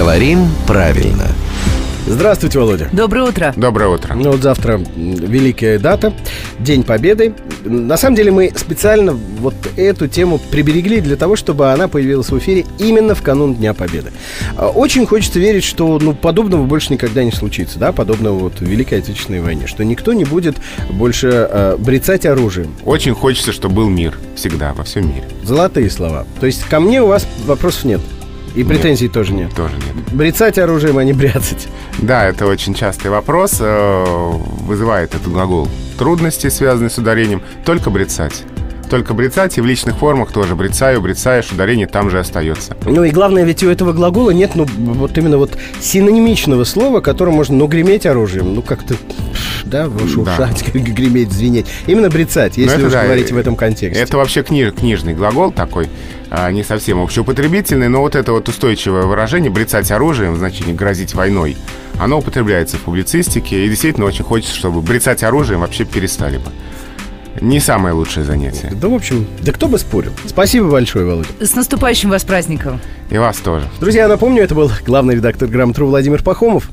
Говорим правильно. Здравствуйте, Володя. Доброе утро. Доброе утро. Ну вот завтра Великая дата, День Победы. На самом деле мы специально вот эту тему приберегли для того, чтобы она появилась в эфире именно в канун Дня Победы. А, Очень хочется верить, что ну, подобного больше никогда не случится, да, подобного вот в Великой Отечественной войне, что никто не будет больше э, брецать оружием. Очень хочется, чтобы был мир всегда, во всем мире. Золотые слова. То есть ко мне у вас вопросов нет. И претензий тоже нет. Тоже нет. Брецать оружием, а не бряцать. Да, это очень частый вопрос. э, Вызывает этот глагол трудности, связанные с ударением. Только брецать. Только брецать, и в личных формах тоже брецаю, брецаешь, ударение там же остается. Ну и главное, ведь у этого глагола нет, ну, вот именно вот синонимичного слова, которым можно, ну, греметь оружием, ну, как-то, да, шуршать, греметь, звенеть. Именно брецать, если это уж да, говорить в этом контексте. Это вообще кни- книжный глагол такой, а, не совсем общеупотребительный, но вот это вот устойчивое выражение «брецать оружием» в значении «грозить войной», оно употребляется в публицистике, и действительно очень хочется, чтобы брецать оружием вообще перестали бы. Не самое лучшее занятие. Да, в общем, да кто бы спорил. Спасибо большое, Володя. С наступающим вас праздником. И вас тоже. Друзья, напомню, это был главный редактор «Грамотру» Владимир Пахомов.